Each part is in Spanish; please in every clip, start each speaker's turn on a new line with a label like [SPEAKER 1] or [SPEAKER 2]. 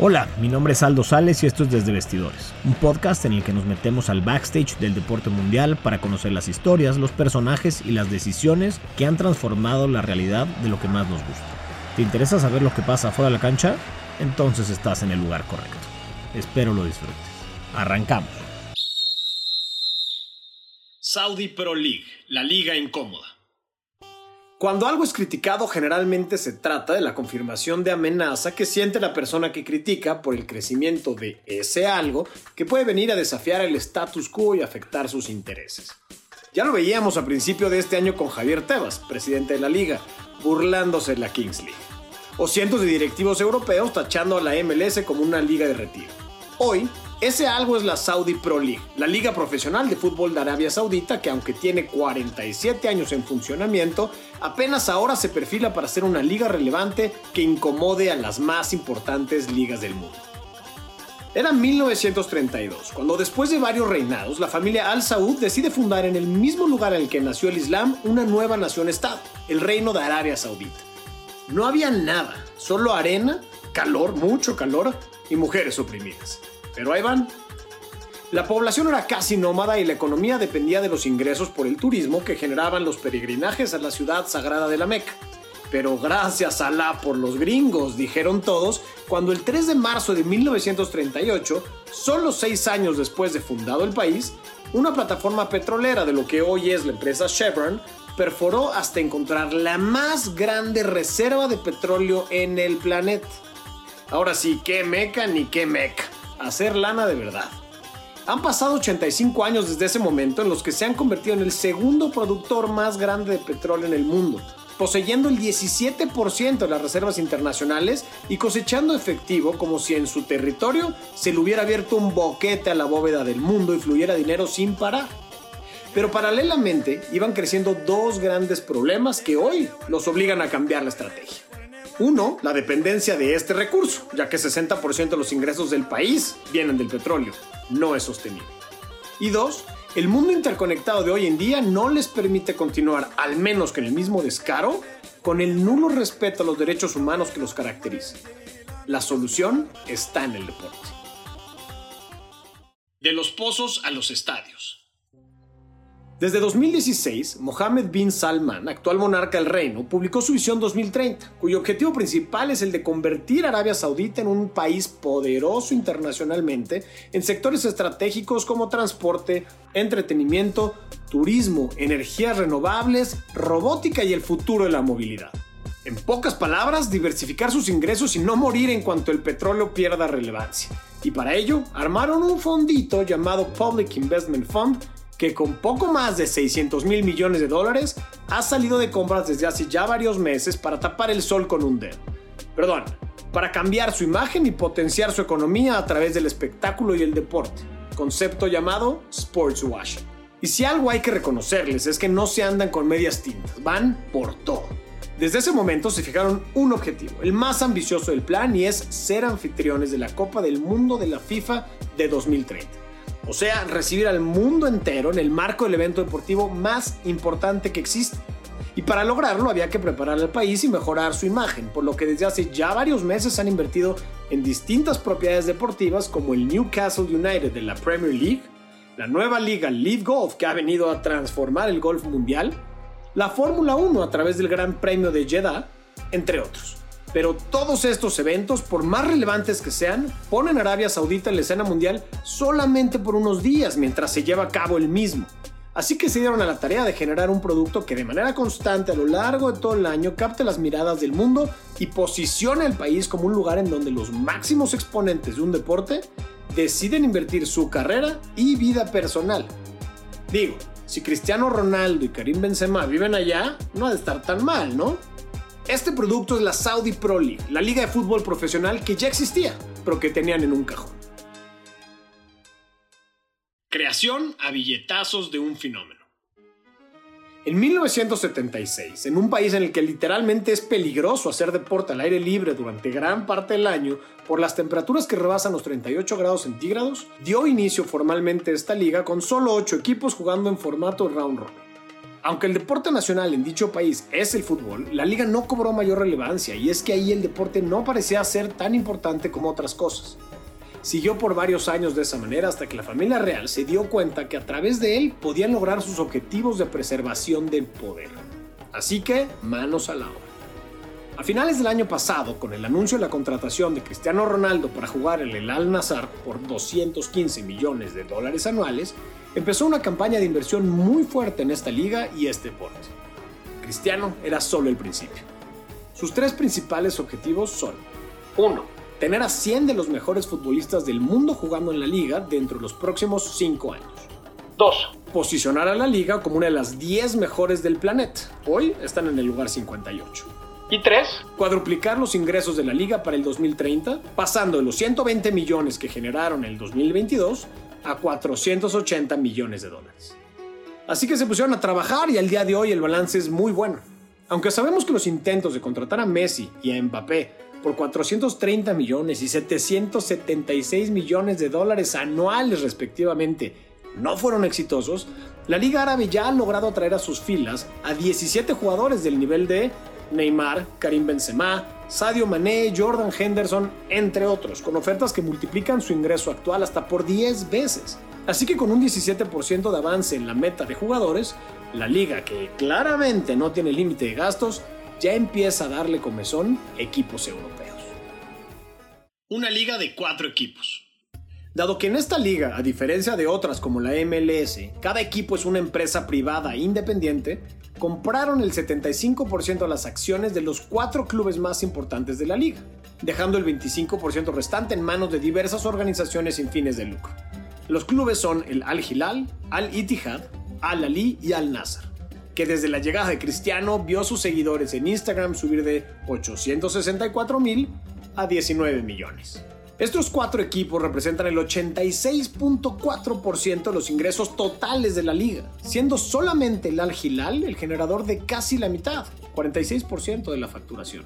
[SPEAKER 1] Hola, mi nombre es Aldo Sales y esto es Desde Vestidores, un podcast en el que nos metemos al backstage del deporte mundial para conocer las historias, los personajes y las decisiones que han transformado la realidad de lo que más nos gusta. ¿Te interesa saber lo que pasa fuera de la cancha? Entonces estás en el lugar correcto. Espero lo disfrutes. Arrancamos.
[SPEAKER 2] Saudi Pro League, la liga incómoda.
[SPEAKER 3] Cuando algo es criticado generalmente se trata de la confirmación de amenaza que siente la persona que critica por el crecimiento de ese algo que puede venir a desafiar el status quo y afectar sus intereses. Ya lo veíamos a principio de este año con Javier Tebas, presidente de la liga, burlándose de la Kings League. O cientos de directivos europeos tachando a la MLS como una liga de retiro. Hoy, ese algo es la Saudi Pro League, la liga profesional de fútbol de Arabia Saudita que aunque tiene 47 años en funcionamiento, apenas ahora se perfila para ser una liga relevante que incomode a las más importantes ligas del mundo. Era 1932, cuando después de varios reinados, la familia Al Saud decide fundar en el mismo lugar en el que nació el Islam una nueva nación-estado, el Reino de Arabia Saudita. No había nada, solo arena, calor, mucho calor y mujeres oprimidas. Pero ahí van. La población era casi nómada y la economía dependía de los ingresos por el turismo que generaban los peregrinajes a la ciudad sagrada de la Meca. Pero gracias a Alá por los gringos, dijeron todos, cuando el 3 de marzo de 1938, solo seis años después de fundado el país, una plataforma petrolera de lo que hoy es la empresa Chevron perforó hasta encontrar la más grande reserva de petróleo en el planeta. Ahora sí, qué meca ni qué meca hacer lana de verdad. Han pasado 85 años desde ese momento en los que se han convertido en el segundo productor más grande de petróleo en el mundo, poseyendo el 17% de las reservas internacionales y cosechando efectivo como si en su territorio se le hubiera abierto un boquete a la bóveda del mundo y fluyera dinero sin parar. Pero paralelamente iban creciendo dos grandes problemas que hoy los obligan a cambiar la estrategia. Uno, la dependencia de este recurso, ya que 60% de los ingresos del país vienen del petróleo. No es sostenible. Y dos, el mundo interconectado de hoy en día no les permite continuar, al menos con el mismo descaro, con el nulo respeto a los derechos humanos que los caracteriza. La solución está en el deporte.
[SPEAKER 2] De los pozos a los estadios.
[SPEAKER 3] Desde 2016, Mohammed bin Salman, actual monarca del reino, publicó su visión 2030, cuyo objetivo principal es el de convertir a Arabia Saudita en un país poderoso internacionalmente en sectores estratégicos como transporte, entretenimiento, turismo, energías renovables, robótica y el futuro de la movilidad. En pocas palabras, diversificar sus ingresos y no morir en cuanto el petróleo pierda relevancia. Y para ello, armaron un fondito llamado Public Investment Fund que con poco más de 600 mil millones de dólares ha salido de compras desde hace ya varios meses para tapar el sol con un dedo. Perdón, para cambiar su imagen y potenciar su economía a través del espectáculo y el deporte, concepto llamado sports washing. Y si algo hay que reconocerles es que no se andan con medias tintas, van por todo. Desde ese momento se fijaron un objetivo, el más ambicioso del plan, y es ser anfitriones de la Copa del Mundo de la FIFA de 2030. O sea, recibir al mundo entero en el marco del evento deportivo más importante que existe. Y para lograrlo había que preparar al país y mejorar su imagen, por lo que desde hace ya varios meses han invertido en distintas propiedades deportivas como el Newcastle United de la Premier League, la nueva liga Live Golf que ha venido a transformar el golf mundial, la Fórmula 1 a través del Gran Premio de Jeddah, entre otros. Pero todos estos eventos, por más relevantes que sean, ponen a Arabia Saudita en la escena mundial solamente por unos días mientras se lleva a cabo el mismo. Así que se dieron a la tarea de generar un producto que de manera constante a lo largo de todo el año capte las miradas del mundo y posicione al país como un lugar en donde los máximos exponentes de un deporte deciden invertir su carrera y vida personal. Digo, si Cristiano Ronaldo y Karim Benzema viven allá, no ha de estar tan mal, ¿no? Este producto es la Saudi Pro League, la liga de fútbol profesional que ya existía, pero que tenían en un cajón.
[SPEAKER 2] Creación a billetazos de un fenómeno.
[SPEAKER 3] En 1976, en un país en el que literalmente es peligroso hacer deporte al aire libre durante gran parte del año por las temperaturas que rebasan los 38 grados centígrados, dio inicio formalmente esta liga con solo 8 equipos jugando en formato round robin. Aunque el deporte nacional en dicho país es el fútbol, la liga no cobró mayor relevancia y es que ahí el deporte no parecía ser tan importante como otras cosas. Siguió por varios años de esa manera hasta que la familia real se dio cuenta que a través de él podían lograr sus objetivos de preservación del poder. Así que, manos a la obra. A finales del año pasado, con el anuncio de la contratación de Cristiano Ronaldo para jugar en el Al Nazar por 215 millones de dólares anuales, empezó una campaña de inversión muy fuerte en esta liga y este deporte. Cristiano era solo el principio. Sus tres principales objetivos son 1. Tener a 100 de los mejores futbolistas del mundo jugando en la liga dentro de los próximos 5 años. 2. Posicionar a la liga como una de las 10 mejores del planeta. Hoy están en el lugar 58. Y 3. Cuadruplicar los ingresos de la liga para el 2030, pasando de los 120 millones que generaron en el 2022 a 480 millones de dólares. Así que se pusieron a trabajar y al día de hoy el balance es muy bueno. Aunque sabemos que los intentos de contratar a Messi y a Mbappé por 430 millones y 776 millones de dólares anuales respectivamente no fueron exitosos, la Liga Árabe ya ha logrado atraer a sus filas a 17 jugadores del nivel de Neymar, Karim Benzema, Sadio Mané, Jordan Henderson, entre otros, con ofertas que multiplican su ingreso actual hasta por 10 veces. Así que con un 17% de avance en la meta de jugadores, la liga, que claramente no tiene límite de gastos, ya empieza a darle comezón equipos europeos.
[SPEAKER 2] Una liga de cuatro equipos.
[SPEAKER 3] Dado que en esta liga, a diferencia de otras como la MLS, cada equipo es una empresa privada independiente, compraron el 75% de las acciones de los cuatro clubes más importantes de la liga, dejando el 25% restante en manos de diversas organizaciones sin fines de lucro. Los clubes son el Al Hilal, Al Ittihad, Al Ali y Al Nasser, que desde la llegada de Cristiano vio a sus seguidores en Instagram subir de 864 mil a 19 millones. Estos cuatro equipos representan el 86.4% de los ingresos totales de la liga, siendo solamente el Al Hilal el generador de casi la mitad, 46% de la facturación.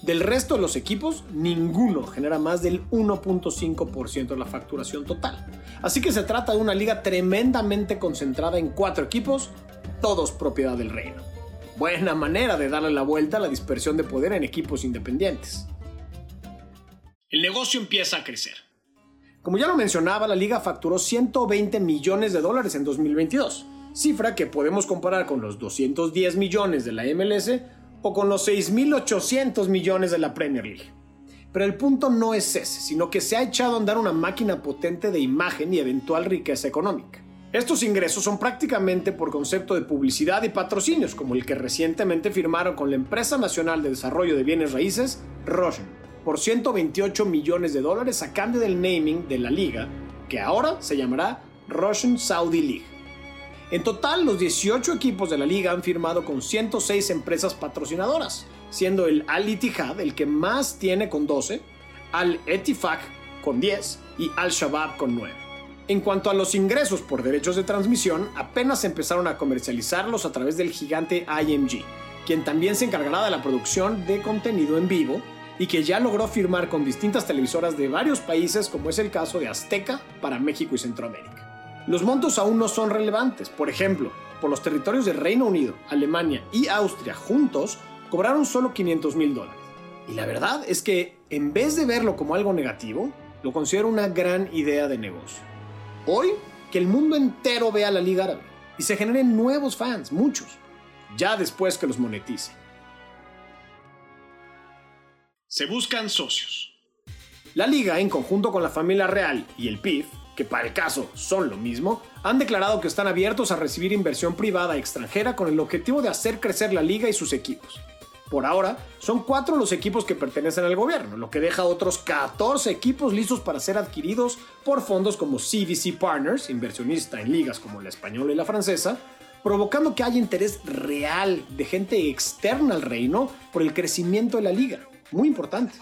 [SPEAKER 3] Del resto de los equipos, ninguno genera más del 1.5% de la facturación total. Así que se trata de una liga tremendamente concentrada en cuatro equipos, todos propiedad del reino. Buena manera de darle la vuelta a la dispersión de poder en equipos independientes
[SPEAKER 2] el negocio empieza a crecer.
[SPEAKER 3] Como ya lo mencionaba, la liga facturó 120 millones de dólares en 2022, cifra que podemos comparar con los 210 millones de la MLS o con los 6.800 millones de la Premier League. Pero el punto no es ese, sino que se ha echado a andar una máquina potente de imagen y eventual riqueza económica. Estos ingresos son prácticamente por concepto de publicidad y patrocinios, como el que recientemente firmaron con la Empresa Nacional de Desarrollo de Bienes Raíces, Roshan por 128 millones de dólares a cambio del naming de la liga, que ahora se llamará Russian Saudi League. En total, los 18 equipos de la liga han firmado con 106 empresas patrocinadoras, siendo el Al Ittihad el que más tiene con 12, Al Etifak con 10 y Al Shabab con 9. En cuanto a los ingresos por derechos de transmisión, apenas empezaron a comercializarlos a través del gigante IMG, quien también se encargará de la producción de contenido en vivo y que ya logró firmar con distintas televisoras de varios países como es el caso de Azteca para México y Centroamérica. Los montos aún no son relevantes, por ejemplo, por los territorios de Reino Unido, Alemania y Austria juntos cobraron solo 500 mil dólares. Y la verdad es que en vez de verlo como algo negativo, lo considero una gran idea de negocio. Hoy, que el mundo entero vea la Liga Árabe y se generen nuevos fans, muchos, ya después que los monetice.
[SPEAKER 2] Se buscan socios.
[SPEAKER 3] La liga, en conjunto con la familia real y el PIF, que para el caso son lo mismo, han declarado que están abiertos a recibir inversión privada extranjera con el objetivo de hacer crecer la liga y sus equipos. Por ahora, son cuatro los equipos que pertenecen al gobierno, lo que deja otros 14 equipos listos para ser adquiridos por fondos como CVC Partners, inversionista en ligas como la española y la francesa, provocando que haya interés real de gente externa al reino por el crecimiento de la liga muy importante.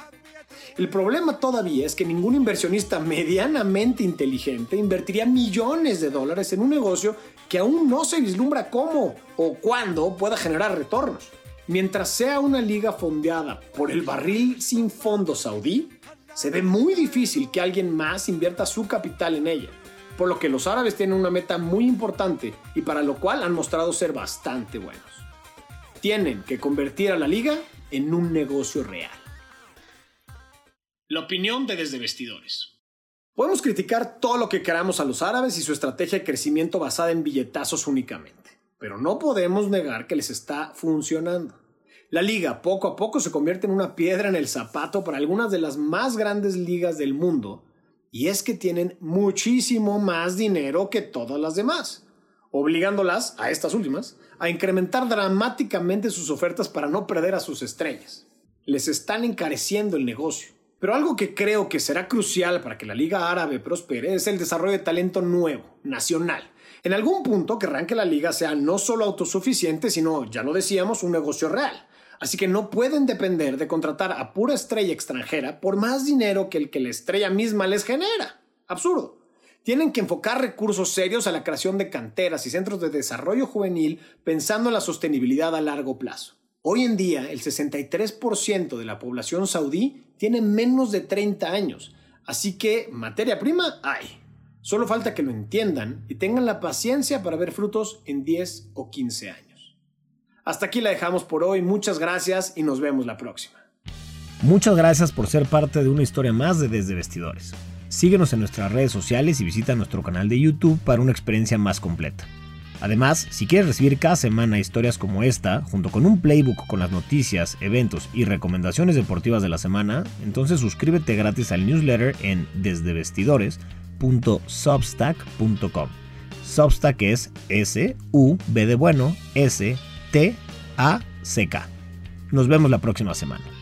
[SPEAKER 3] El problema todavía es que ningún inversionista medianamente inteligente invertiría millones de dólares en un negocio que aún no se vislumbra cómo o cuándo pueda generar retornos. Mientras sea una liga fondeada por el barril sin fondo saudí, se ve muy difícil que alguien más invierta su capital en ella. por lo que los árabes tienen una meta muy importante y para lo cual han mostrado ser bastante buenos. Tienen que convertir a la liga en un negocio real.
[SPEAKER 2] La opinión de Desde Vestidores.
[SPEAKER 3] Podemos criticar todo lo que queramos a los árabes y su estrategia de crecimiento basada en billetazos únicamente, pero no podemos negar que les está funcionando. La liga poco a poco se convierte en una piedra en el zapato para algunas de las más grandes ligas del mundo, y es que tienen muchísimo más dinero que todas las demás, obligándolas, a estas últimas, a incrementar dramáticamente sus ofertas para no perder a sus estrellas. Les están encareciendo el negocio. Pero algo que creo que será crucial para que la Liga Árabe prospere es el desarrollo de talento nuevo, nacional. En algún punto querrán que la liga sea no solo autosuficiente, sino, ya lo decíamos, un negocio real. Así que no pueden depender de contratar a pura estrella extranjera por más dinero que el que la estrella misma les genera. Absurdo. Tienen que enfocar recursos serios a la creación de canteras y centros de desarrollo juvenil pensando en la sostenibilidad a largo plazo. Hoy en día, el 63% de la población saudí tiene menos de 30 años, así que materia prima hay. Solo falta que lo entiendan y tengan la paciencia para ver frutos en 10 o 15 años. Hasta aquí la dejamos por hoy, muchas gracias y nos vemos la próxima.
[SPEAKER 1] Muchas gracias por ser parte de una historia más de Desde Vestidores. Síguenos en nuestras redes sociales y visita nuestro canal de YouTube para una experiencia más completa. Además, si quieres recibir cada semana historias como esta, junto con un playbook con las noticias, eventos y recomendaciones deportivas de la semana, entonces suscríbete gratis al newsletter en desdevestidores.substack.com. Substack es S U B de bueno S T A C K. Nos vemos la próxima semana.